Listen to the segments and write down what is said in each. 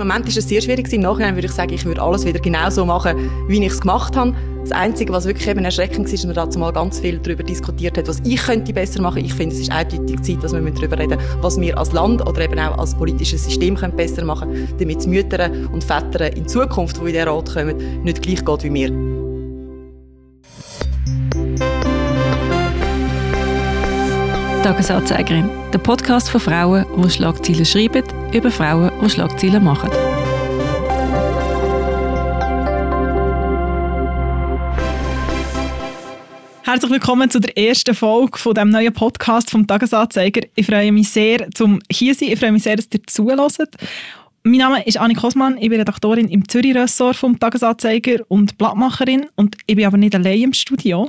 Im Moment ist es sehr schwierig. Im Nachhinein würde ich sagen, ich würde alles wieder genau so machen, wie ich es gemacht habe. Das Einzige, was wirklich eben erschreckend ist, ist, dass man dazu mal ganz viel darüber diskutiert hat, was ich könnte besser machen. Ich finde, es ist eindeutig Zeit, dass wir darüber reden was wir als Land oder eben auch als politisches System können besser machen können, damit es Müttern und Vätern in Zukunft, die in diesen Rat kommen, nicht gleich geht wie wir. Tagesanzeigerin, der Podcast von Frauen, die Schlagzeilen schreiben, über Frauen, die Schlagzeilen machen. Herzlich willkommen zu der ersten Folge von dem neuen Podcast vom Tagesanzeiger. Ich freue mich sehr, zum hier zu sein. Ich freue mich sehr, dass ihr zuhört. Mein Name ist Annik Kosmann, ich bin Redaktorin im Zürich-Ressort vom Tagesanzeiger und Blattmacherin und ich bin aber nicht allein im Studio.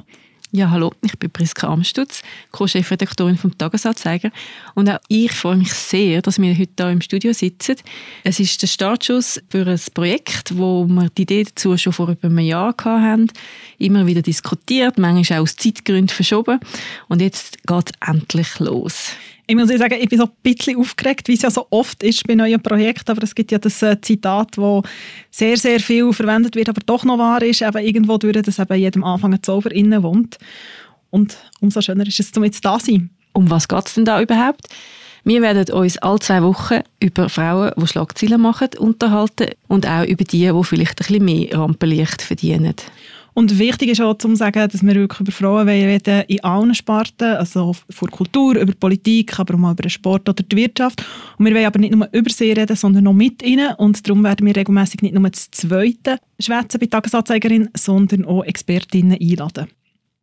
Ja, hallo, ich bin Priska Amstutz, Co-Chefredaktorin vom Tagesanzeiger. Und auch ich freue mich sehr, dass wir heute hier im Studio sitzen. Es ist der Startschuss für ein Projekt, wo wir die Idee dazu schon vor über einem Jahr hatten. Immer wieder diskutiert, manchmal auch aus Zeitgründen verschoben. Und jetzt geht es endlich los. Ich muss sagen, ich bin so ein bisschen aufgeregt, wie es ja so oft ist bei neuen Projekten, aber es gibt ja das äh, Zitat, wo sehr, sehr viel verwendet wird, aber doch noch wahr ist, eben irgendwo durch, dass eben jedem Anfang ein Zauber innen wohnt. Und umso schöner ist es, um jetzt da sein. Um was geht es denn da überhaupt? Wir werden uns alle zwei Wochen über Frauen, die Schlagzeilen machen, unterhalten und auch über die, die vielleicht ein bisschen mehr Rampenlicht verdienen. Und wichtig ist auch zu sagen, dass wir wirklich über Frauen reden in allen Sparten, also vor Kultur, über Politik, aber auch mal über den Sport oder die Wirtschaft. Und wir wollen aber nicht nur über sie reden, sondern noch mit ihnen. Und darum werden wir regelmäßig nicht nur das Zweite schwätzen bei Tagesanzeigerin, sondern auch Expertinnen einladen.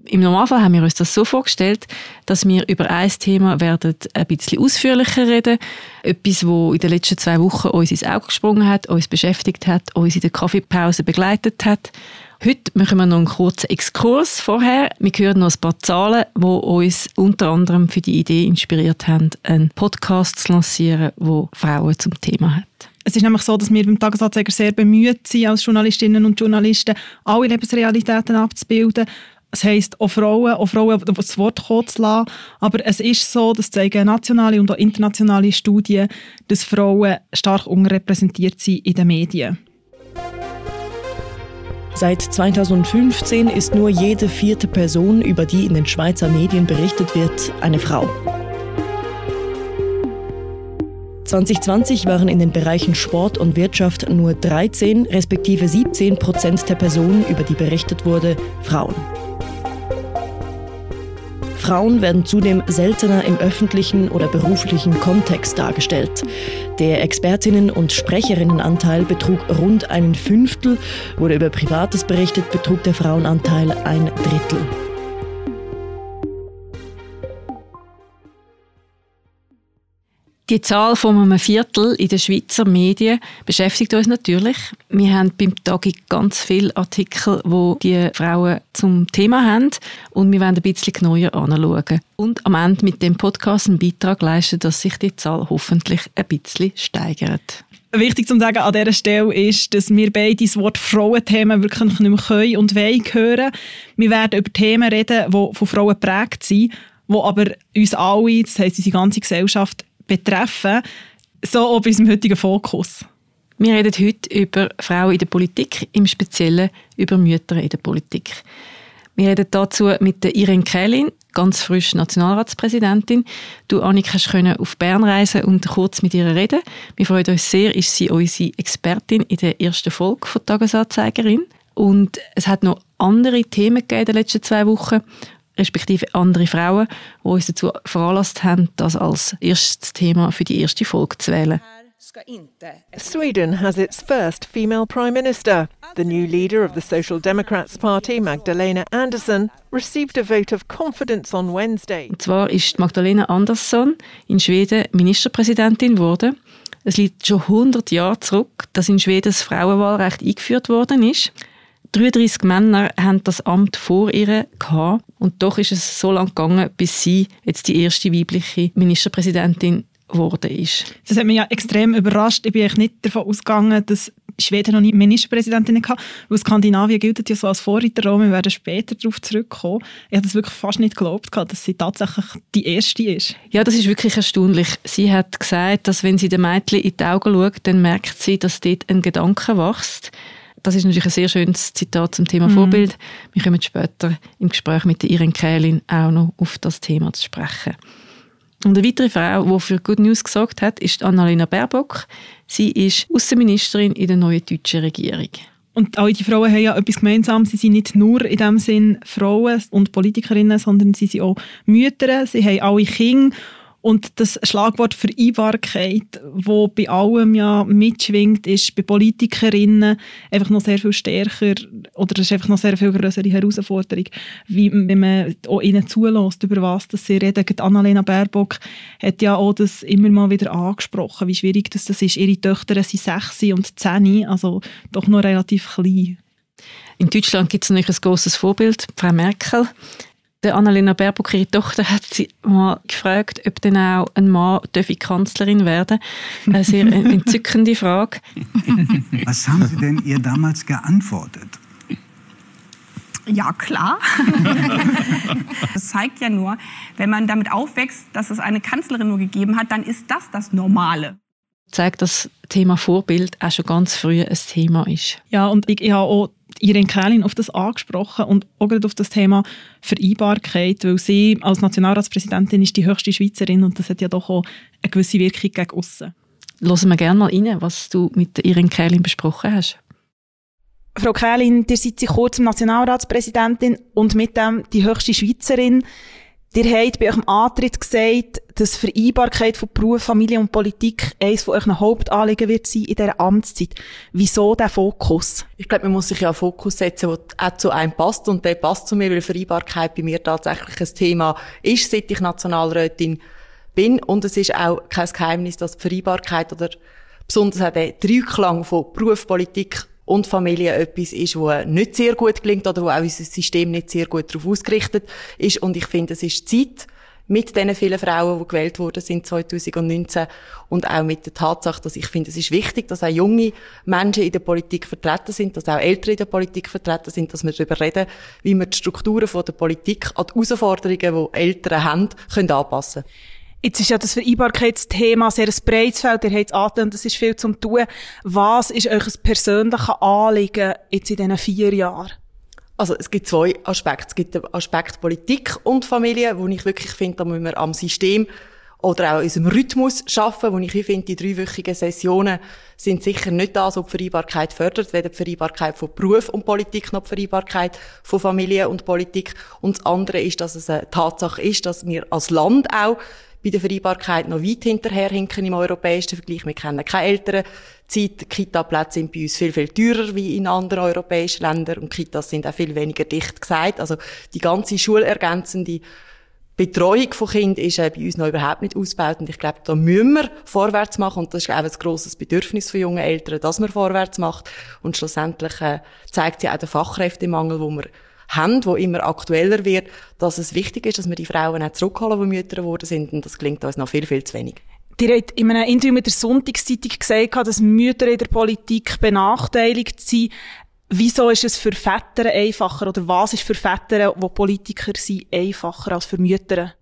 Im Normalfall haben wir uns das so vorgestellt, dass wir über ein Thema werden ein bisschen ausführlicher reden. Etwas, wo in den letzten zwei Wochen uns ins Auge gesprungen hat, uns beschäftigt hat, uns in der Kaffeepause begleitet hat. Heute machen wir noch einen kurzen Exkurs vorher. Wir hören noch ein paar Zahlen, die uns unter anderem für die Idee inspiriert haben, einen Podcast zu lancieren, wo Frauen zum Thema hat. Es ist nämlich so, dass wir beim Tagesanzeiger sehr bemüht sind, als Journalistinnen und Journalisten alle Lebensrealitäten abzubilden. Das heisst, auch Frauen, auch Frauen das Wort kommen zu lassen. Aber es ist so, das zeigen nationale und auch internationale Studien, dass Frauen stark unterrepräsentiert sind in den Medien. Seit 2015 ist nur jede vierte Person, über die in den Schweizer Medien berichtet wird, eine Frau. 2020 waren in den Bereichen Sport und Wirtschaft nur 13 respektive 17 Prozent der Personen, über die berichtet wurde, Frauen. Frauen werden zudem seltener im öffentlichen oder beruflichen Kontext dargestellt. Der Expertinnen- und Sprecherinnenanteil betrug rund einen Fünftel, wurde über Privates berichtet, betrug der Frauenanteil ein Drittel. Die Zahl von einem Viertel in den Schweizer Medien beschäftigt uns natürlich. Wir haben beim Tagi ganz viele Artikel, wo die Frauen zum Thema haben und wir wollen ein bisschen genauer anschauen. Und am Ende mit dem Podcast einen Beitrag leisten, dass sich die Zahl hoffentlich ein bisschen steigert. Wichtig zu sagen an dieser Stelle ist, dass wir beide das Wort Frauenthemen wirklich nicht mehr können und wollen hören. Wir werden über Themen reden, die von Frauen geprägt sind, die aber uns alle, das heisst unsere ganze Gesellschaft, betreffen, so auch bei unserem heutigen Fokus. Wir reden heute über Frauen in der Politik, im Speziellen über Mütter in der Politik. Wir reden dazu mit der Irene Kählin, ganz frisch Nationalratspräsidentin. Du, Annika, kannst auf Bern reisen und kurz mit ihr reden. Wir freuen uns sehr, ist sie unsere Expertin in der ersten Folge von Tagesanzeigerin. Und es hat noch andere Themen gegeben in den letzten zwei Wochen respektive andere Frauen, die uns dazu veranlasst haben, das als erstes Thema für die erste Folge zu wählen. Sweden has its first female prime minister. The new leader of the Social Democrats Party, Magdalena Andersson, received a vote of confidence on Wednesday. Und zwar ist Magdalena Andersson in Schweden Ministerpräsidentin geworden. Es liegt schon 100 Jahre zurück, dass in Schweden das Frauenwahlrecht eingeführt worden ist. 33 Männer haben das Amt vor ihr gehabt und doch ist es so lange gegangen, bis sie jetzt die erste weibliche Ministerpräsidentin geworden ist. Das hat mich ja extrem überrascht. Ich bin nicht davon ausgegangen, dass Schweden noch nie Ministerpräsidentinnen gehabt, weil Skandinavien gilt ja so als Vorreiterraum, wir werden später darauf zurückkommen. Ich habe das wirklich fast nicht geglaubt, dass sie tatsächlich die Erste ist. Ja, das ist wirklich erstaunlich. Sie hat gesagt, dass wenn sie den Mädchen in die Augen schaut, dann merkt sie, dass dort ein Gedanke wächst. Das ist natürlich ein sehr schönes Zitat zum Thema mhm. Vorbild. Wir kommen später im Gespräch mit Irene Kählin auch noch auf das Thema zu sprechen. Und eine weitere Frau, die für Good News gesorgt hat, ist Annalena Baerbock. Sie ist Außenministerin in der neuen deutschen Regierung. Und alle die Frauen haben ja etwas gemeinsam. Sie sind nicht nur in dem Sinn Frauen und Politikerinnen, sondern sie sind auch Mütter. Sie haben alle Kinder und das Schlagwort Vereinbarkeit, wo bei allem ja mitschwingt, ist bei Politikerinnen einfach noch sehr viel stärker oder das ist einfach noch sehr viel größere Herausforderung, wie wenn man auch ihnen zulässt, über was dass sie reden. Annalena Baerbock hat ja auch das immer mal wieder angesprochen, wie schwierig das, das ist. Ihre Töchter sind sechs und zehn, also doch noch relativ klein. In Deutschland gibt es natürlich ein großes Vorbild, Frau Merkel. Der Annalena Baerbock, ihre Tochter, hat sie mal gefragt, ob denn auch ein Mann Kanzlerin werden Eine sehr entzückende Frage. Was haben Sie denn ihr damals geantwortet? Ja, klar. das zeigt ja nur, wenn man damit aufwächst, dass es eine Kanzlerin nur gegeben hat, dann ist das das Normale zeigt, dass das Thema Vorbild auch schon ganz früh ein Thema ist. Ja, und ich, ich habe auch Irene Kählin auf das angesprochen und auch gerade auf das Thema Vereinbarkeit, weil sie als Nationalratspräsidentin ist die höchste Schweizerin und das hat ja doch auch eine gewisse Wirkung gegen aussen. Hören wir gerne mal rein, was du mit Irene Kählin besprochen hast. Frau Kählin, ihr seid seit kurzem Nationalratspräsidentin und mit dem die höchste Schweizerin. Ihr habt bei eurem Antritt gesagt, dass Vereinbarkeit von Beruf, Familie und Politik eines von euren Hauptanliegen wird sein in dieser Amtszeit. Wieso der Fokus? Ich glaube, man muss sich ja einen Fokus setzen, der auch zu einem passt. Und der passt zu mir, weil Vereinbarkeit bei mir tatsächlich ein Thema ist, seit ich Nationalrätin bin. Und es ist auch kein Geheimnis, dass die Vereinbarkeit oder besonders auch der Dreiklang von Beruf, Politik und Familie etwas ist, wo nicht sehr gut gelingt oder wo auch unser System nicht sehr gut darauf ausgerichtet ist. Und ich finde, es ist Zeit, mit den vielen Frauen, die gewählt wurden sind 2019 und auch mit der Tatsache, dass ich finde, es ist wichtig, dass auch junge Menschen in der Politik vertreten sind, dass auch Ältere in der Politik vertreten sind, dass wir darüber reden, wie wir die Strukturen von der Politik an die Herausforderungen, die Eltern haben, können anpassen können. Jetzt ist ja das Vereinbarkeitsthema sehr ein breites Feld. Ihr habt es angetan, das ist viel zum tun. Was ist euch persönliches Anliegen jetzt in diesen vier Jahren? Also es gibt zwei Aspekte. Es gibt den Aspekt Politik und Familie, wo ich wirklich finde, da müssen wir am System oder auch unserem Rhythmus schaffen, wo ich finde, die dreiwöchigen Sessionen sind sicher nicht das, was die Vereinbarkeit fördert, weder die Vereinbarkeit von Beruf und Politik noch die Vereinbarkeit von Familie und Politik. Und das andere ist, dass es eine Tatsache ist, dass wir als Land auch bei der Vereinbarkeit noch weit hinterherhinken im europäischen Vergleich. Wir kennen keine älteren Zeit. Kita-Plätze sind bei uns viel, viel teurer wie in anderen europäischen Ländern und Kitas sind auch viel weniger dicht gesagt. Also die ganze schulergänzende Betreuung von Kindern ist äh, bei uns noch überhaupt nicht ausgebaut und ich glaube, da müssen wir vorwärts machen und das ist auch ein grosses Bedürfnis von jungen Eltern, dass man vorwärts macht und schlussendlich äh, zeigt sich auch der Fachkräftemangel, wo wir haben, wo immer aktueller wird, dass es wichtig ist, dass wir die Frauen auch zurückholen, die Mütter geworden sind. Und das klingt uns noch viel, viel zu wenig. Ihr habt in einem Interview mit der Sonntagszeitung gesagt, dass Mütter in der Politik benachteiligt sind. Wieso ist es für Väter einfacher oder was ist für Väter, die Politiker sind, einfacher als für Mütter?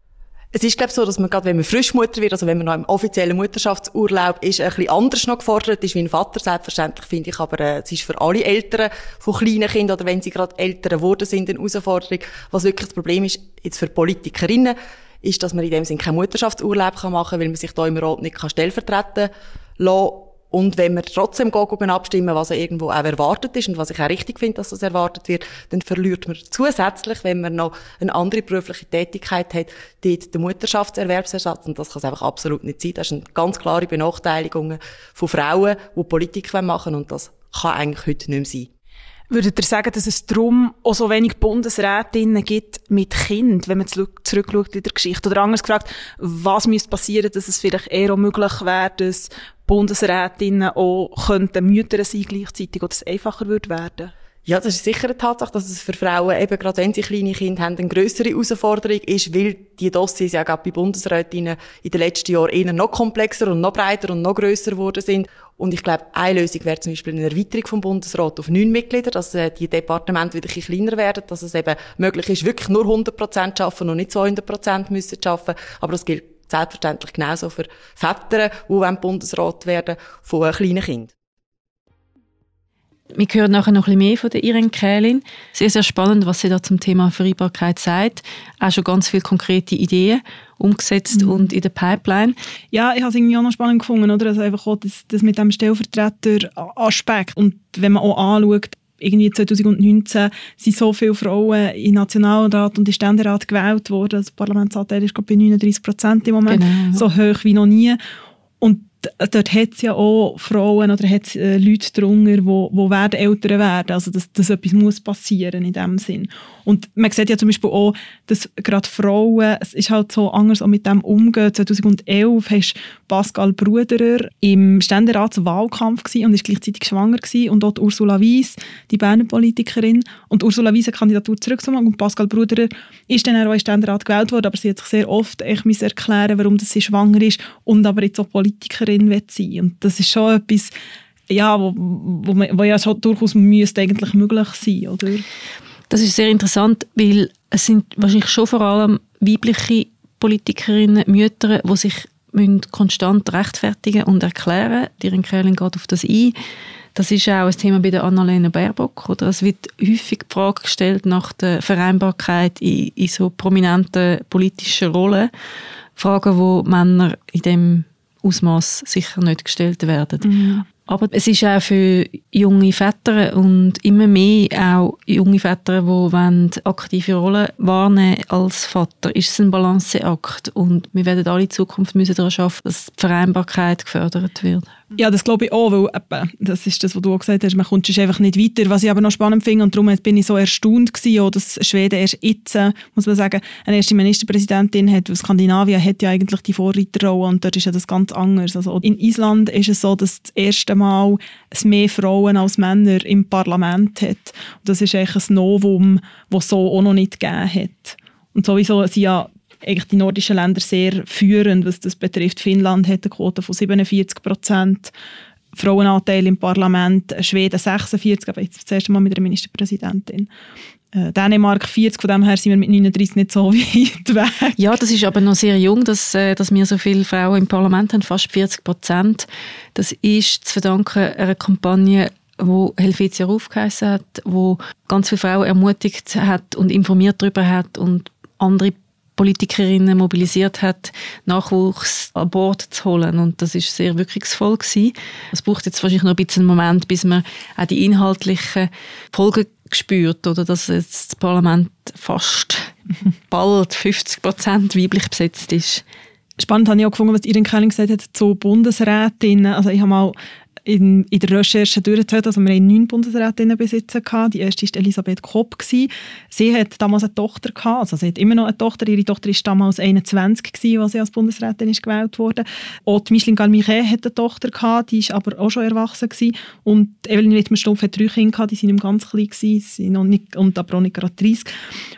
Es ist, glaube ich, so, dass man gerade, wenn man Frischmutter wird, also wenn man noch im offiziellen Mutterschaftsurlaub ist, ein bisschen anders noch gefordert ist wie ein Vater. Selbstverständlich finde ich aber, äh, es ist für alle Eltern von kleinen Kindern oder wenn sie gerade Eltern geworden sind, eine Herausforderung. Was wirklich das Problem ist, jetzt für Politikerinnen, ist, dass man in dem Sinne keinen Mutterschaftsurlaub machen kann, weil man sich da im Rat nicht stellvertreten lassen und wenn wir trotzdem gehen, abstimmen, was irgendwo auch erwartet ist und was ich auch richtig finde, dass das erwartet wird, dann verliert man zusätzlich, wenn man noch eine andere berufliche Tätigkeit hat, dort den Mutterschaftserwerbsersatz. Und das kann es einfach absolut nicht sein. Das sind ganz klare Benachteiligungen von Frauen, die Politik machen wollen. Und das kann eigentlich heute nicht mehr sein. Würdet ihr sagen, dass es darum auch so wenig Bundesrätinnen gibt mit Kind, wenn man zurückschaut in der Geschichte? Oder anders gefragt, was müsste passieren, dass es vielleicht eher auch möglich wäre, dass Bundesrätinnen auch könnten Mütter sein gleichzeitig oder es einfacher würde werden? Ja, das ist sicher eine Tatsache, dass es für Frauen, eben gerade wenn sie kleine Kinder haben, eine grössere Herausforderung ist, weil die Dossiers ja gerade bei Bundesrätinnen in den letzten Jahren eher noch komplexer und noch breiter und noch grösser geworden sind. Und ich glaube, eine Lösung wäre zum Beispiel eine Erweiterung vom Bundesrat auf neun Mitglieder, dass äh, die Departemente wieder ein bisschen kleiner werden, dass es eben möglich ist, wirklich nur 100 Prozent zu arbeiten und nicht 200 Prozent müssen arbeiten. Aber das gilt selbstverständlich genauso für Väter, die Bundesrat werden von kleinen Kindern. Wir hören nachher noch ein bisschen mehr von der Irene Kählin. Sehr, sehr spannend, was sie da zum Thema Vereinbarkeit sagt. Auch schon ganz viele konkrete Ideen umgesetzt mhm. und in der Pipeline. Ja, ich habe es irgendwie auch noch spannend gefunden, oder? Also einfach auch das, das mit dem Stellvertreter-Aspekt. Und wenn man auch anschaut, irgendwie 2019 sind so viele Frauen im Nationalrat und im Ständerat gewählt worden. Das Parlamentsanteil ist bei 39 Prozent im Moment, genau. so hoch wie noch nie. Und dort hat es ja auch Frauen oder hat äh, Leute drunter, wo, wo werden Eltern werden. Also, dass, dass etwas muss passieren in dem Sinn. Und man sieht ja zum Beispiel auch, dass gerade Frauen, es ist halt so anders auch mit dem umgehen. 2011 hast Pascal Bruderer im Ständeratswahlkampf und ist gleichzeitig schwanger gewesen. und dort Ursula Weiss, die Berner Politikerin. Und Ursula Weiss eine Kandidatur zurückzumachen und Pascal Bruderer ist dann auch in Ständerat gewählt worden, aber sie hat sich sehr oft echt erklären warum sie schwanger ist und aber jetzt auch Politikerin wird sein. Und das ist schon etwas, ja, wo, wo, wo ja schon durchaus müsste eigentlich möglich sein, oder? Das ist sehr interessant, weil es sind wahrscheinlich schon vor allem weibliche Politikerinnen, Mütter, die sich konstant rechtfertigen und erklären. Die Kerlin geht auf das ein. Das ist auch ein Thema bei der Annalena Baerbock. Oder? Es wird häufig die Frage gestellt nach der Vereinbarkeit in, in so prominenten politischen Rollen. Fragen, wo Männer in dem Ausmaß sicher nicht gestellt werden. Mhm. Aber es ist auch für junge Väter und immer mehr auch junge Väter, die aktive Rollen wahrnehmen als Vater, ist es ein Balanceakt. Und wir werden alle in Zukunft müssen daran arbeiten, dass die Vereinbarkeit gefördert wird. Ja, das glaube ich auch, weil eben, das ist das, was du auch gesagt hast, man kommt einfach nicht weiter. Was ich aber noch spannend finde, und darum bin ich so erstaunt gewesen, auch, dass Schweden erst jetzt, muss man sagen, eine erste Ministerpräsidentin hat, weil Skandinavien hat ja eigentlich die Vorreiterrolle und dort ist ja das ganz anders. Also in Island ist es so, dass das erste Mal es mehr Frauen als Männer im Parlament hat. Und das ist eigentlich ein Novum, das es so auch noch nicht gegeben hat. Und sowieso sind ja eigentlich die nordischen Länder sehr führend, was das betrifft. Finnland hat eine Quote von 47 Prozent. Frauenanteil im Parlament, Schweden 46, aber jetzt das erste Mal mit der Ministerpräsidentin. Äh, Dänemark 40, von dem her sind wir mit 39 nicht so weit weg. Ja, das ist aber noch sehr jung, dass, äh, dass wir so viele Frauen im Parlament haben, fast 40 Prozent. Das ist zu verdanken einer Kampagne, wo Helvetia aufgeheißen hat, wo ganz viele Frauen ermutigt hat und informiert darüber hat und andere Politikerinnen mobilisiert hat, Nachwuchs an Bord zu holen. Und das ist sehr wirkungsvoll gewesen. Es braucht jetzt wahrscheinlich noch ein bisschen einen Moment, bis man auch die inhaltlichen Folgen spürt, oder dass jetzt das Parlament fast bald 50 Prozent weiblich besetzt ist. Spannend habe ich auch gefunden, was Irin Kelling gesagt hat zu Bundesrätinnen. Also ich habe mal in, in der Recherche durchgezählt. Also wir hatten neun Bundesrätinnen besitzen. Die erste war Elisabeth Kopp. Sie hat damals eine Tochter gehabt. Also sie hat immer noch eine Tochter. Ihre Tochter war damals 21 gewesen, als sie als Bundesrätin ist gewählt wurde. Auch die Micheline Galmichet hat eine Tochter gehabt. Die war aber auch schon erwachsen gewesen. Und Evelyn Wittmer-Stumpf hat drei Kinder gehabt. Die waren nicht ganz klein gewesen. Sie noch nicht, und aber auch nicht gerade 30.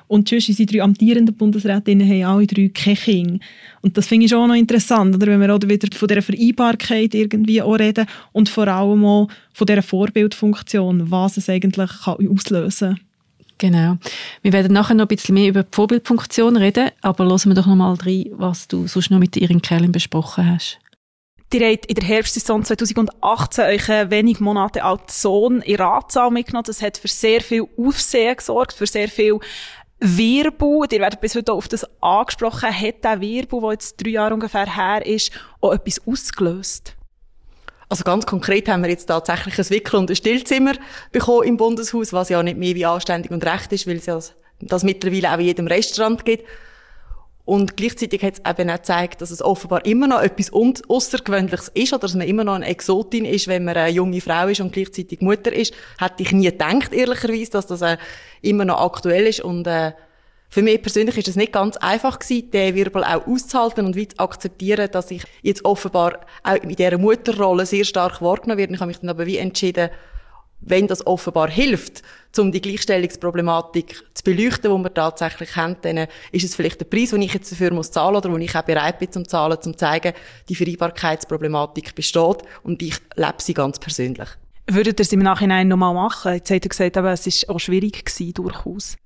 Und sonst unsere drei amtierenden Bundesrätinnen haben alle drei keine Kinder. Und das finde ich auch noch interessant, oder? wenn wir auch wieder von dieser Vereinbarkeit irgendwie auch reden und vor allem auch von dieser Vorbildfunktion, was es eigentlich kann auslösen kann. Genau. Wir werden nachher noch ein bisschen mehr über die Vorbildfunktion reden, aber hören wir doch noch mal rein, was du sonst noch mit Ihren Kerlin besprochen hast. Ihr habt in der Herbstsaison 2018 euch wenig Monate alten Sohn in Ratssaal mitgenommen. Das hat für sehr viel Aufsehen gesorgt, für sehr viel Wirbel, ihr werdet bis heute auf das angesprochen, hat der Wirbel, der jetzt drei Jahre ungefähr her ist, auch etwas ausgelöst? Also ganz konkret haben wir jetzt tatsächlich ein Wickel- und ein Stillzimmer bekommen im Bundeshaus, was ja nicht mehr wie anständig und recht ist, weil es ja das mittlerweile auch in jedem Restaurant gibt. Und gleichzeitig hat es eben auch gezeigt, dass es offenbar immer noch etwas Außergewöhnliches ist oder dass man immer noch eine Exotin ist, wenn man eine junge Frau ist und gleichzeitig Mutter ist. Hätte ich nie gedacht, ehrlicherweise, dass das äh, immer noch aktuell ist. Und äh, für mich persönlich ist es nicht ganz einfach gewesen, den Wirbel auch auszuhalten und wie zu akzeptieren, dass ich jetzt offenbar auch in dieser Mutterrolle sehr stark wahrgenommen werde. Ich habe mich dann aber wie entschieden, wenn das offenbar hilft, um die Gleichstellungsproblematik zu beleuchten, die wir tatsächlich haben, dann ist es vielleicht der Preis, den ich jetzt dafür muss zahlen oder wo ich auch bereit bin zum zahlen, um zu zeigen, die Vereinbarkeitsproblematik besteht und ich lebe sie ganz persönlich. Würdet ihr es im Nachhinein nochmal machen? Jetzt hat er gesagt, aber es ist auch schwierig gewesen, durchaus.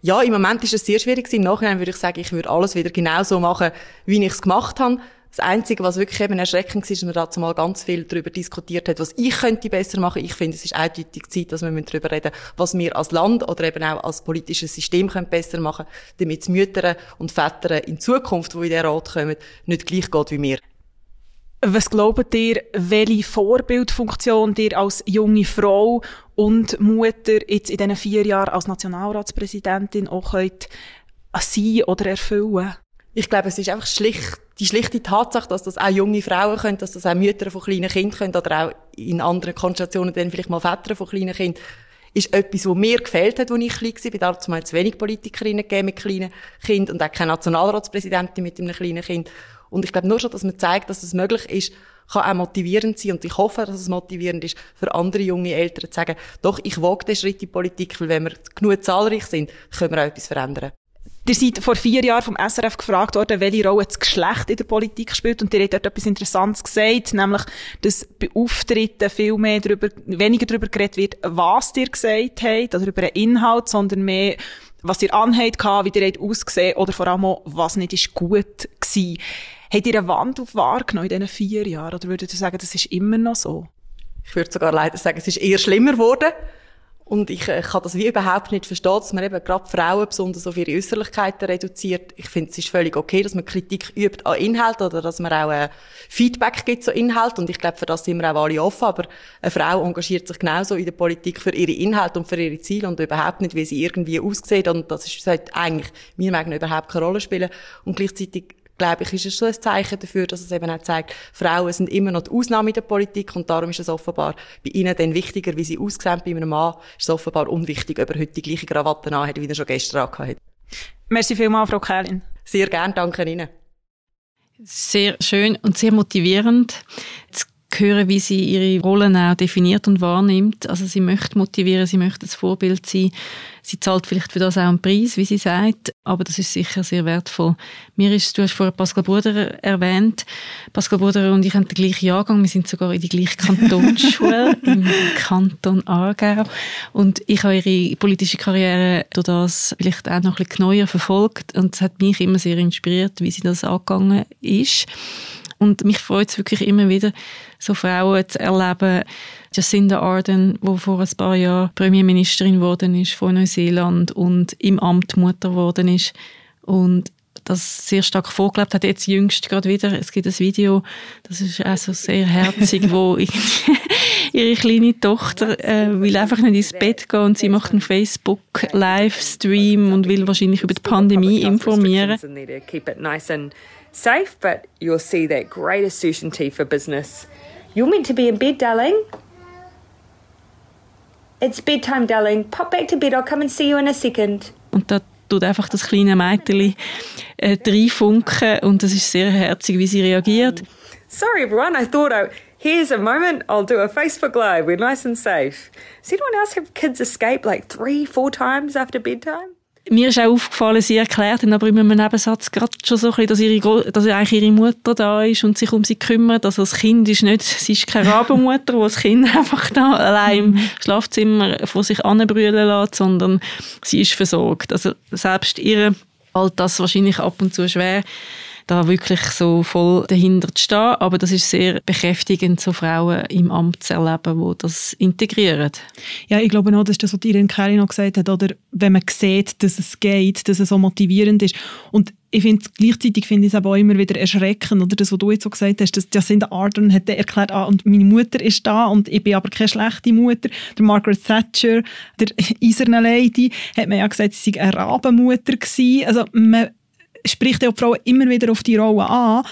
Ja, im Moment ist es sehr schwierig. Im Nachhinein würde ich sagen, ich würde alles wieder genau so machen, wie ich es gemacht habe. Das Einzige, was wirklich eben erschreckend ist, ist, dass man dazu mal ganz viel darüber diskutiert hat, was ich könnte besser machen. Ich finde, es ist eindeutig Zeit, dass wir darüber reden was wir als Land oder eben auch als politisches System können besser machen damit es Mütter und Väter in Zukunft, die in den Rat kommen, nicht gleich geht wie wir. Was glaubt ihr, welche Vorbildfunktion ihr als junge Frau und Mutter jetzt in diesen vier Jahren als Nationalratspräsidentin auch könnt sein oder erfüllen? Ich glaube, es ist einfach schlicht die schlichte Tatsache, dass das auch junge Frauen können, dass das auch Mütter von kleinen Kindern können oder auch in anderen Konstellationen dann vielleicht mal Väter von kleinen Kindern, ist etwas, was mir gefällt hat, als ich klein war. Bei damals mal zu wenig Politikerinnen gegeben mit kleinen Kindern und auch keine Nationalratspräsidentin mit einem kleinen Kind. Und ich glaube nur schon, dass man zeigt, dass es möglich ist, kann auch motivierend sein. Und ich hoffe, dass es motivierend ist, für andere junge Eltern zu sagen, doch, ich wage den Schritt in die Politik, weil wenn wir genug zahlreich sind, können wir auch etwas verändern. Ihr seid vor vier Jahren vom SRF gefragt worden, welche Rolle das Geschlecht in der Politik spielt. Und ihr habt dort etwas Interessantes gesagt, nämlich, dass bei Auftritten viel mehr darüber, weniger darüber geredet wird, was ihr gesagt habt, oder über den Inhalt, sondern mehr, was ihr anhabt, wie ihr habt ausgesehen, oder vor allem auch, was nicht ist gut gewesen. Habt ihr einen Wandel wahrgenommen in diesen vier Jahren? Oder würdet ihr sagen, das ist immer noch so? Ich würde sogar leider sagen, es ist eher schlimmer geworden. Und ich, ich kann das wie überhaupt nicht verstehen, dass man eben gerade Frauen besonders auf ihre Äußerlichkeiten reduziert. Ich finde, es ist völlig okay, dass man Kritik übt an Inhalt oder dass man auch äh, Feedback gibt zu Inhalt. Und ich glaube, für das sind wir auch alle offen. Aber eine Frau engagiert sich genauso in der Politik für ihre Inhalte und für ihre Ziele und überhaupt nicht, wie sie irgendwie aussieht. Und das ist, sollte eigentlich Meinung nach überhaupt keine Rolle spielen. Und gleichzeitig glaube ich, ist es schon ein Zeichen dafür, dass es eben auch zeigt, Frauen sind immer noch die Ausnahme in der Politik und darum ist es offenbar bei ihnen dann wichtiger, wie sie aussehen. Bei einem Mann ist es offenbar unwichtig, ob er heute die gleiche Krawatte hat, wie er schon gestern hat. Merci vielmals, Frau Kerlin. Sehr gern, danke Ihnen. Sehr schön und sehr motivierend zu hören, wie sie ihre Rollen auch definiert und wahrnimmt. Also sie möchte motivieren, sie möchte das Vorbild sein. Sie zahlt vielleicht für das auch einen Preis, wie sie sagt, aber das ist sicher sehr wertvoll. Mir ist, du hast vorher Pascal Bruder erwähnt. Pascal Bruder und ich haben den gleichen Jahrgang, wir sind sogar in die gleiche Kantonsschule im Kanton Aargau. Und ich habe ihre politische Karriere durch das vielleicht auch noch ein bisschen neuer verfolgt und es hat mich immer sehr inspiriert, wie sie das angegangen ist. Und mich freut es wirklich immer wieder, so Frauen zu erleben. Jacinda Ardern, die vor ein paar Jahren Premierministerin geworden ist von Neuseeland und im Amt Mutter geworden ist. Und das sehr stark vorgelebt hat, jetzt jüngst gerade wieder. Es gibt ein Video, das ist also sehr herzig, wo ihre kleine Tochter äh, will einfach nicht ins Bett gehen und sie macht einen Facebook-Livestream und will wahrscheinlich über die Pandemie informieren. Safe, but you'll see that greater certainty for business. You're meant to be in bed, darling. It's bedtime, darling. Pop back to bed. I'll come and see you in a second. Und da tut einfach das kleine Mädchen äh, reinfunken und das ist sehr herzig, wie sie reagiert. Sorry, everyone. I thought I... Here's a moment. I'll do a Facebook Live. We're nice and safe. Does anyone else have kids escape like three, four times after bedtime? Mir ist auch aufgefallen, sie erklärt dann aber in einem Nebensatz gerade schon so ein bisschen, dass, ihre, dass eigentlich ihre Mutter da ist und sich um sie kümmert. Also das Kind ist nicht, sie ist keine Rabenmutter, die das Kind einfach da allein im Schlafzimmer vor sich anbrüllen lässt, sondern sie ist versorgt. Also selbst ihr fällt das wahrscheinlich ab und zu schwer, da wirklich so voll dahinter zu stehen. Aber das ist sehr bekräftigend, so Frauen im Amt zu erleben, die das integrieren. Ja, ich glaube auch, das ist das, was Irene Kelly noch gesagt hat, oder wenn man sieht, dass es geht, dass es so motivierend ist. Und ich finde gleichzeitig finde ich es aber auch immer wieder erschreckend, oder das, was du jetzt so gesagt hast, dass Jacinda Ardern hat erklärt, ah, und meine Mutter ist da und ich bin aber keine schlechte Mutter. Der Margaret Thatcher, der eiserne Lady, hat mir ja gesagt, sie sei eine Rabenmutter gewesen. Also man spricht ja die Frauen immer wieder auf die Rolle an,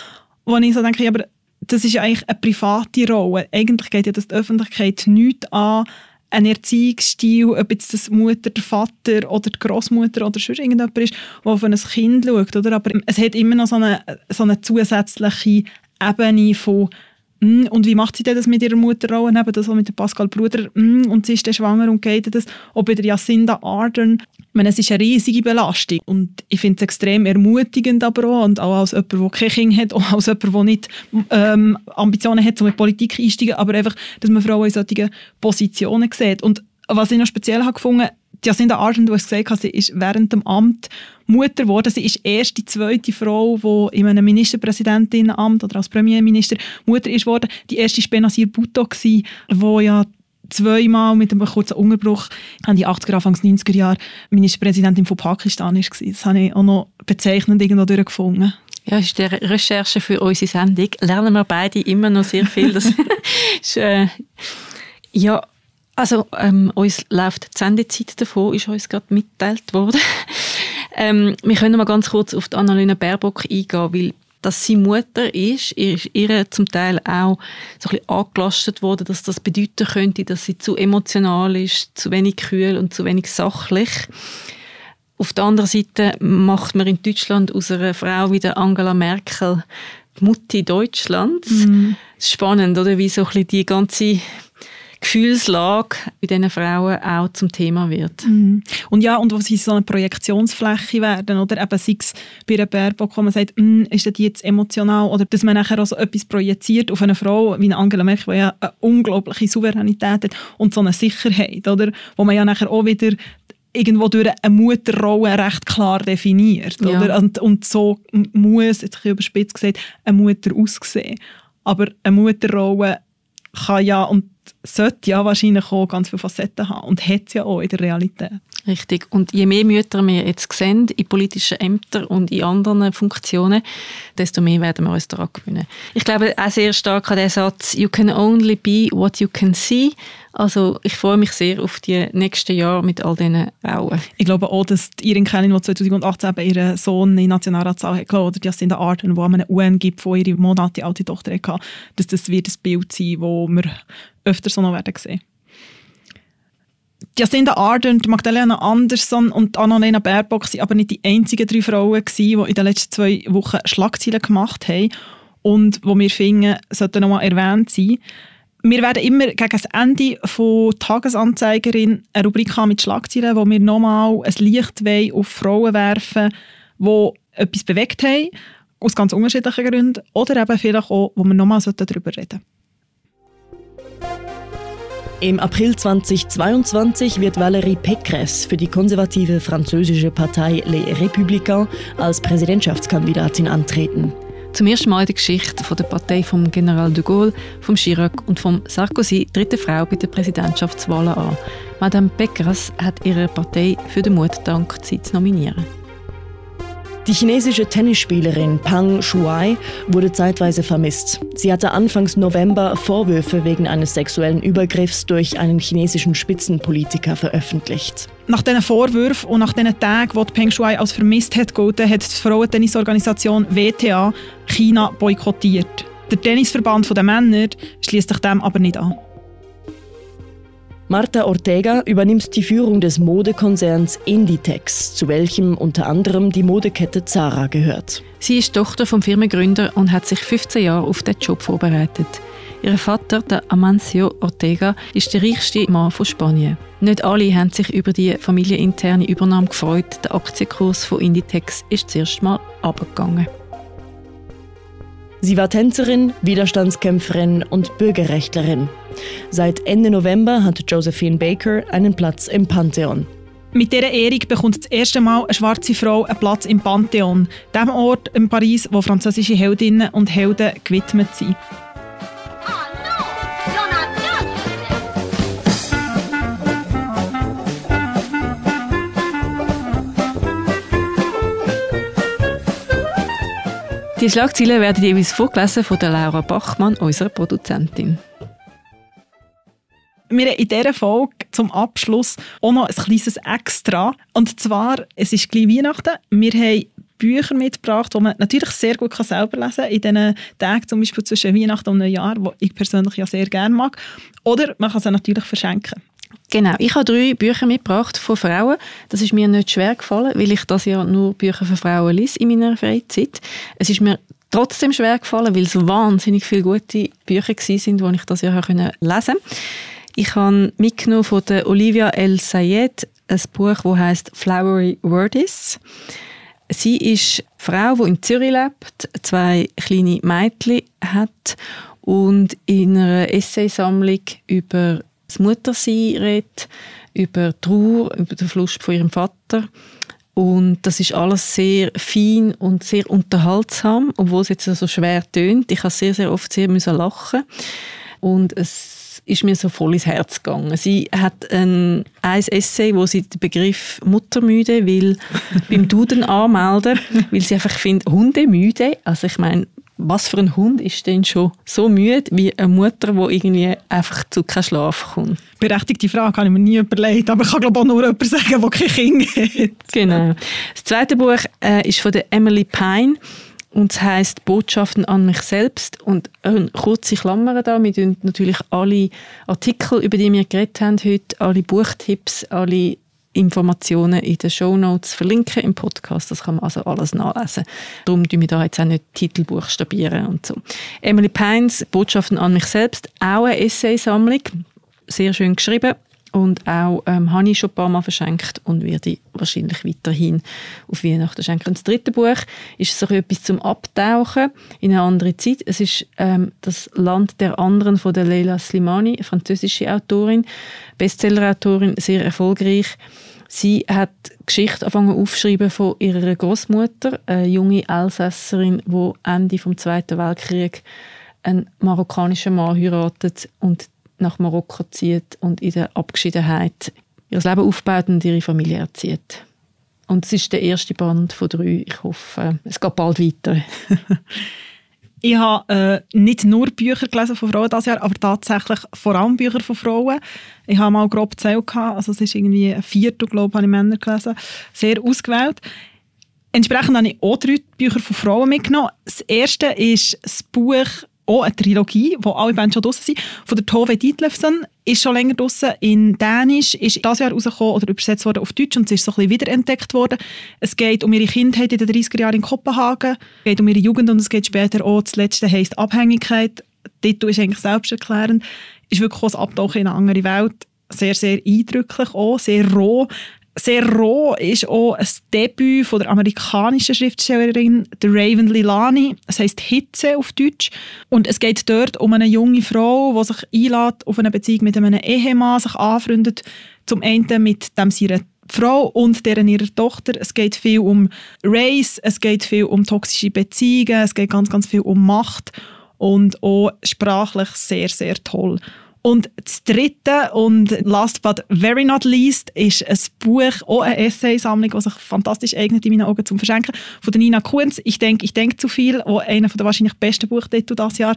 wo ich so denke, aber das ist ja eigentlich eine private Rolle. Eigentlich geht ja das die Öffentlichkeit nichts an, ein Erziehungsstil, ob jetzt das Mutter, der Vater oder die Großmutter oder sonst irgendjemand ist, der auf ein Kind schaut. Oder? Aber es hat immer noch so eine, so eine zusätzliche Ebene von und wie macht sie denn das mit ihrer Mutterrolle, eben das mit Pascal Bruder, mm, und sie ist dann schwanger und geht das, auch bei der Jacinda Ardern, ich meine, es ist eine riesige Belastung und ich finde es extrem ermutigend aber auch, und auch als jemand, der kein Kind hat, auch als jemand, der nicht ähm, Ambitionen hat, um in Politik einzusteigen, aber einfach, dass man Frauen in solchen Positionen sieht. Und was ich noch speziell habe gefunden, Jacinda Ardern, du hast gesagt, sie ist während dem Amt Mutter geworden. Sie ist erst die zweite Frau, die in einem Ministerpräsidentinnenamt oder als Premierminister Mutter ist worden. Die erste war Benazir Bhutto, die ja zweimal mit einem kurzen Unterbruch an die 80er, Anfangs 90er Jahre Ministerpräsidentin von Pakistan war. Das habe ich auch noch bezeichnend irgendwo durchgefunden. Ja, ist der Recherche für unsere Sendung. Lernen wir beide immer noch sehr viel. Das ist, äh, ja, also ähm, uns läuft die Sendezeit davon, ist uns gerade mitgeteilt worden. ähm, wir können mal ganz kurz auf die Annalena Baerbock eingehen, weil dass sie Mutter ist, ist ihr zum Teil auch so ein bisschen angelastet worden, dass das bedeuten könnte, dass sie zu emotional ist, zu wenig kühl und zu wenig sachlich. Auf der anderen Seite macht man in Deutschland aus einer Frau wie der Angela Merkel die Mutti Deutschlands. Mhm. Spannend, oder? Wie so ein bisschen die ganze Gefühlslage bei diesen Frauen auch zum Thema wird. Mhm. Und ja, und wo sie so eine Projektionsfläche werden, oder eben sei es bei einer Baerbock, wo man sagt, mm, ist die jetzt emotional, oder dass man nachher auch so etwas projiziert auf eine Frau wie eine Angela Merkel, die ja eine unglaubliche Souveränität hat und so eine Sicherheit, oder? Wo man ja nachher auch wieder irgendwo durch eine Mutterrolle recht klar definiert. Ja. Oder? Und, und so muss, jetzt ein überspitzt gesagt, eine Mutter aussehen. Aber eine Mutterrolle kann ja, und sollte ja wahrscheinlich auch ganz viele Facetten haben und hat ja auch in der Realität. Richtig. Und je mehr Mütter wir jetzt sehen in politischen Ämtern und in anderen Funktionen, desto mehr werden wir uns daran gewöhnen. Ich glaube auch sehr stark an den Satz «You can only be what you can see». Also ich freue mich sehr auf die nächsten Jahre mit all diesen Frauen. Ich glaube auch, dass Irin Kellin, die 2018 ihren Sohn in den Nationalratssaal hat oder die Jacinda Ardern, die an einem UN gibt, wo ihre Monate alte Tochter hatte, dass das wird ein Bild sein, das wir öfter so noch werden sehen. Jacinda Ardern, Magdalena Andersson und Annalena Baerbock waren aber nicht die einzigen drei Frauen, die in den letzten zwei Wochen Schlagzeilen gemacht haben und wo wir finden, sollten nochmal erwähnt sein. Wir werden immer gegen das Ende von Tagesanzeigerin eine Rubrik haben mit Schlagzeilen, wo wir nochmal ein Licht auf Frauen werfen, die etwas bewegt haben, aus ganz unterschiedlichen Gründen, oder eben vielleicht auch, wo wir nochmal darüber reden sollten. Im April 2022 wird Valérie Pécresse für die konservative französische Partei Les Républicains als Präsidentschaftskandidatin antreten. Zum ersten Mal in der Geschichte von der Partei von General de Gaulle, vom Chirac und von Sarkozy tritt eine Frau bei den Präsidentschaftswahlen an. Madame Pécresse hat ihre Partei für den Mut gedankt, sie zu nominieren. Die chinesische Tennisspielerin Pang Shuai wurde zeitweise vermisst. Sie hatte anfangs November Vorwürfe wegen eines sexuellen Übergriffs durch einen chinesischen Spitzenpolitiker veröffentlicht. Nach diesen Vorwürfen und nach diesen Tagen, die Peng Shuai als vermisst hat gelten, hat die Frauentennisorganisation WTA China boykottiert. Der Tennisverband der Männer schließt sich dem aber nicht an. Marta Ortega übernimmt die Führung des Modekonzerns Inditex, zu welchem unter anderem die Modekette Zara gehört. Sie ist Tochter vom Firmengründer und hat sich 15 Jahre auf den Job vorbereitet. Ihr Vater, der Amancio Ortega, ist der reichste Mann von Spanien. Nicht alle haben sich über die familieninterne Übernahme gefreut. Der Aktienkurs von Inditex ist zuerst mal abgegangen. Sie war Tänzerin, Widerstandskämpferin und Bürgerrechtlerin. Seit Ende November hat Josephine Baker einen Platz im Pantheon. Mit dieser Ehrung bekommt das erste Mal eine schwarze Frau einen Platz im Pantheon, dem Ort in Paris, wo französische Heldinnen und Helden gewidmet sind. Die Schlagzeilen werden jeweils vorgelesen von der Laura Bachmann, unserer Produzentin. Wir haben in dieser Folge zum Abschluss auch noch ein kleines Extra. Und zwar, es ist gleich Weihnachten. Wir haben Bücher mitgebracht, die man natürlich sehr gut selber lesen kann, in diesen Tagen zum Beispiel zwischen Weihnachten und Neujahr, die ich persönlich ja sehr gerne mag. Oder man kann sie natürlich verschenken. Genau, ich habe drei Bücher mitgebracht von Frauen. Das ist mir nicht schwer gefallen, weil ich das ja nur Bücher für Frauen lese in meiner Freizeit. Es ist mir trotzdem schwer gefallen, weil es wahnsinnig viele gute Bücher sind, die ich das Jahr lesen konnte. Ich habe mitgenommen von der Olivia El Sayed ein Buch, das heißt Flowery Wordies. Sie ist eine Frau, die in Zürich lebt, zwei kleine Mädchen hat und in einer Essaysammlung über das Muttersein redet, über Trauer, über den Verlust von ihrem Vater. Und das ist alles sehr fein und sehr unterhaltsam, obwohl es jetzt so schwer tönt. Ich habe sehr, sehr oft sehr müssen lachen und es ist mir so voll ins Herz gegangen. Sie hat ein, ein Essay, wo sie den Begriff Muttermüde will beim Duden anmelden, weil sie einfach findet, Hundemüde, also ich meine, was für ein Hund ist denn schon so müde wie eine Mutter, die irgendwie einfach zu keinem Schlaf kommt? Berechtigte Frage, habe ich mir nie überlegt, aber ich kann glaube auch nur jemand sagen, der kein Kind hat. Genau. Das zweite Buch äh, ist von der Emily Pine und es heißt Botschaften an mich selbst und eine kurze Klammer da, wir tun natürlich alle Artikel, über die wir geredet haben heute, alle Buchtipps, alle Informationen in den Show Notes verlinken im Podcast. Das kann man also alles nachlesen. Darum tun wir da jetzt auch nicht Titel buchstabieren und so. Emily Pines, Botschaften an mich selbst, auch eine Essaysammlung. Sehr schön geschrieben. Und auch ähm, habe ich schon ein paar Mal verschenkt und werde wahrscheinlich weiterhin auf Weihnachten schenken. Und das dritte Buch ist so etwas zum Abtauchen in eine andere Zeit. Es ist ähm, «Das Land der anderen» von der Leila Slimani, französische Autorin, Bestsellerautorin, sehr erfolgreich. Sie hat Geschichte angefangen aufschreiben von ihrer Großmutter, eine junge Elsässerin, die Ende des Zweiten Weltkrieg einen marokkanischen Mann heiratet und nach Marokko zieht und in der Abgeschiedenheit ihr Leben aufbaut und ihre Familie erzieht. Und es ist der erste Band von drei. Ich hoffe, es geht bald weiter. Ich habe äh, nicht nur Bücher gelesen von Frauen dieses Jahr, aber tatsächlich vor allem Bücher von Frauen. Ich habe mal grob gezählt, also es ist irgendwie ein Viertel, glaube ich, habe ich Männer gelesen. Sehr ausgewählt. Entsprechend habe ich auch drei Bücher von Frauen mitgenommen. Das erste ist das Buch auch eine Trilogie, wo alle Bands schon draussen sind, von der Tove Ditlevsen, ist schon länger draussen in Dänisch, ist dieses Jahr rausgekommen oder übersetzt worden auf Deutsch und es ist so ein bisschen wiederentdeckt worden. Es geht um ihre Kindheit in den 30er Jahren in Kopenhagen, es geht um ihre Jugend und es geht später auch, das letzte heisst Abhängigkeit. Der Titel ist eigentlich selbsterklärend, ist wirklich auch ein Abtauchen in eine andere Welt, sehr, sehr eindrücklich auch, sehr roh sehr roh ist auch ein Debüt von der amerikanischen Schriftstellerin der Raven Lilani. Es heißt Hitze auf Deutsch. Und es geht dort um eine junge Frau, die sich einlädt auf eine Beziehung mit einem Ehemann, sich anfreundet. Zum einen mit dem ihrer Frau und deren ihrer Tochter. Es geht viel um Race, es geht viel um toxische Beziehungen, es geht ganz, ganz viel um Macht und auch sprachlich sehr, sehr toll. Und das dritte und last but very not least ist ein Buch, auch eine Essaysammlung, die sich fantastisch eignet in meinen Augen zum Verschenken, von der Nina Kunz. «Ich denke, ich denke zu viel», wo einer der wahrscheinlich besten Buchtitel dieses Jahr.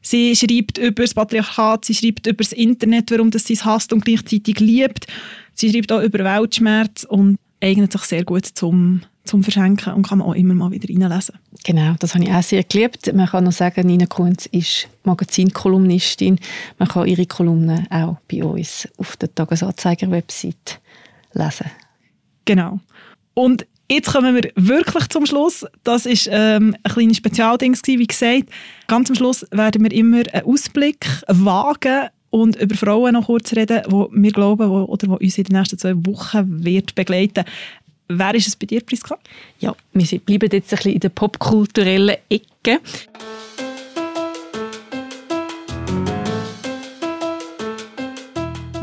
Sie schreibt über das Patriarchat, sie schreibt über das Internet, warum das sie es hasst und gleichzeitig liebt. Sie schreibt auch über Weltschmerz und eignet sich sehr gut zum zum Verschenken und kann man auch immer mal wieder reinlesen. Genau, das habe ich auch sehr geliebt. Man kann noch sagen, Nina Kunz ist Magazinkolumnistin. Man kann ihre Kolumnen auch bei uns auf der Tagesanzeiger-Website lesen. Genau. Und Jetzt kommen wir wirklich zum Schluss. Das ist ähm, ein kleines Spezialding, wie gesagt. Ganz am Schluss werden wir immer einen Ausblick wagen und über Frauen noch kurz reden, wo wir glauben, wo, oder wo uns in den nächsten zwei Wochen wird begleiten. Wer ist es bei dir, Priska? Ja, wir bleiben jetzt ein bisschen in der popkulturellen Ecke.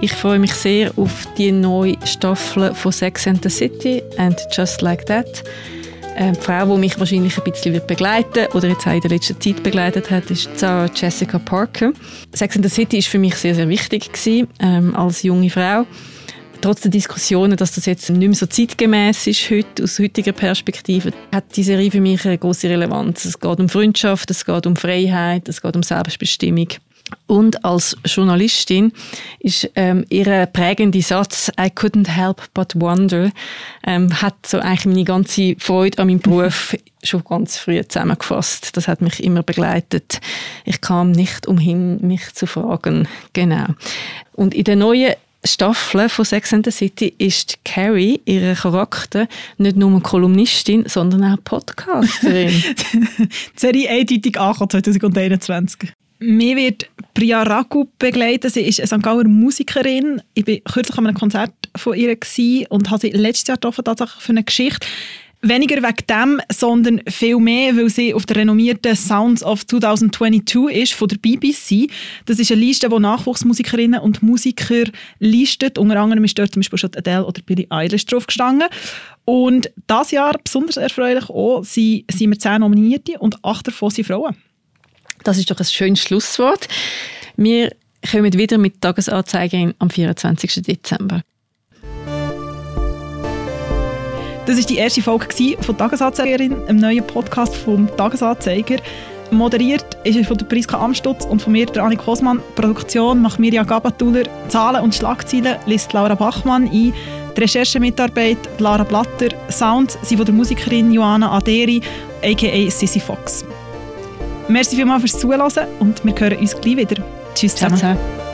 Ich freue mich sehr auf die neue Staffel von Sex and the City and Just Like That. Ähm, die Frau, die mich wahrscheinlich ein bisschen wird begleiten oder jetzt auch in der letzten Zeit begleitet hat, ist Sarah Jessica Parker. Sex and the City ist für mich sehr, sehr wichtig gewesen, ähm, als junge Frau trotz der Diskussionen, dass das jetzt nicht mehr so zeitgemäß ist heute, aus heutiger Perspektive, hat die Serie für mich eine große Relevanz. Es geht um Freundschaft, es geht um Freiheit, es geht um Selbstbestimmung. Und als Journalistin ist ähm, ihr prägender Satz «I couldn't help but wonder» ähm, hat so eigentlich meine ganze Freude an meinem Beruf schon ganz früh zusammengefasst. Das hat mich immer begleitet. Ich kam nicht umhin, mich zu fragen. Genau. Und in der neuen Staffeln von Sex and the City ist Carrie, ihre Charakter, nicht nur Kolumnistin, sondern auch Podcasterin. Die Serie eindeutig angekommen 2021. Mir wird Priya Ragu begleiten. Sie ist eine St. Gauer Musikerin. Ich war kürzlich an einem Konzert von ihr und habe sie letztes Jahr getroffen, tatsächlich für eine Geschichte. Weniger wegen dem, sondern viel mehr, weil sie auf der renommierten Sounds of 2022 ist von der BBC. Das ist eine Liste, die Nachwuchsmusikerinnen und Musiker listet. Unter anderem ist dort zum Beispiel schon Adele oder Billie Eilish drauf gestanden. Und das Jahr, besonders erfreulich auch, sind, sind wir zehn Nominierte und acht davon sind Frauen. Das ist doch ein schönes Schlusswort. Wir kommen wieder mit Tagesanzeigen am 24. Dezember. Das war die erste Folge von Tagesanzeigerin, einem neuen Podcast vom Tagesanzeiger. Moderiert ist er von der Priska Amstutz und von mir, der Annik Hosmann. Produktion macht Mirja Gabatuller. Zahlen und Schlagzeilen liest Laura Bachmann ein. Die Recherchemitarbeit Lara Blatter. Sounds sind von der Musikerin Joanna Aderi, a.k.a. Sissy Fox. Merci vielmals fürs Zuhören und wir hören uns gleich wieder. Tschüss zusammen. Ciao, ciao.